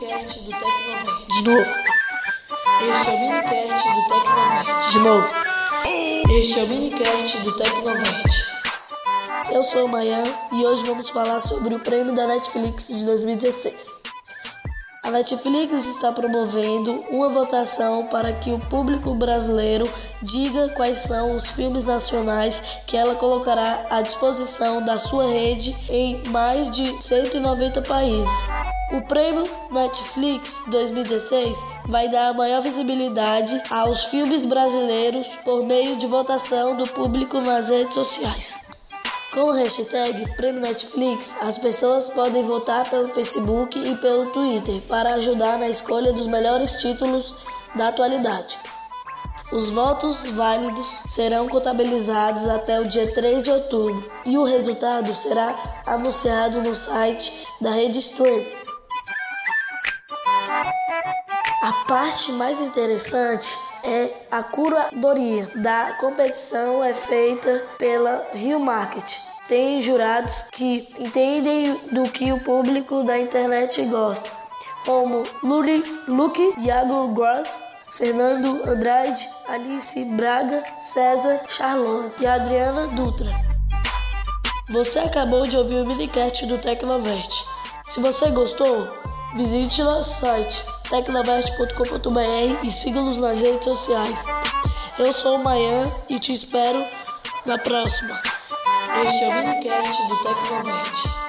minicast do Tecnovert. De novo. Este é o minicast do Tecnovert. De novo. Este é o minicast do Tecnovert. Eu sou o Mayan e hoje vamos falar sobre o prêmio da Netflix de 2016. A Netflix está promovendo uma votação para que o público brasileiro diga quais são os filmes nacionais que ela colocará à disposição da sua rede em mais de 190 países. O prêmio Netflix 2016 vai dar maior visibilidade aos filmes brasileiros por meio de votação do público nas redes sociais. Com o hashtag Prêmio Netflix, as pessoas podem votar pelo Facebook e pelo Twitter para ajudar na escolha dos melhores títulos da atualidade. Os votos válidos serão contabilizados até o dia 3 de outubro e o resultado será anunciado no site da rede Stream. A parte mais interessante é a curadoria da competição é feita pela Rio Market. Tem jurados que entendem do que o público da internet gosta, como Luri, Luke, Iago Gross, Fernando Andrade, Alice Braga, César Charlone e Adriana Dutra. Você acabou de ouvir o minicast do Tecnovert. Se você gostou, visite nosso site tecnovest.com.br e siga-nos nas redes sociais. Eu sou o Mayan e te espero na próxima. Este é o minicast do Tecnovert.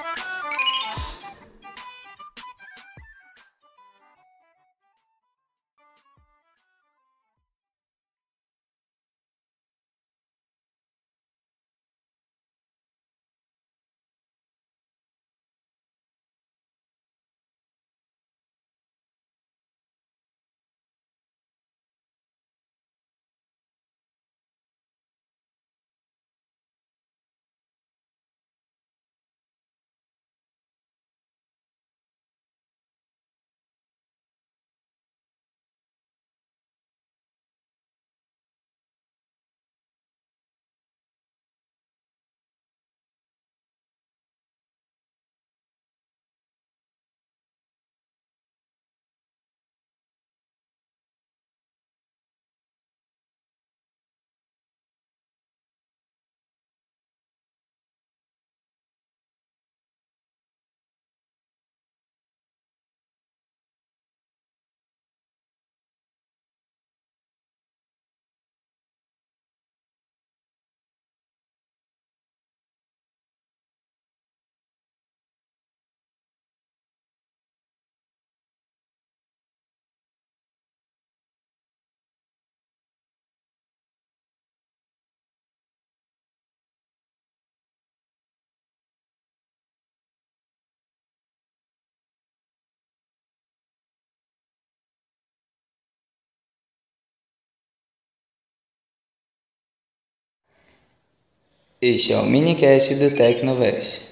Este é o minicast do Tecnovest.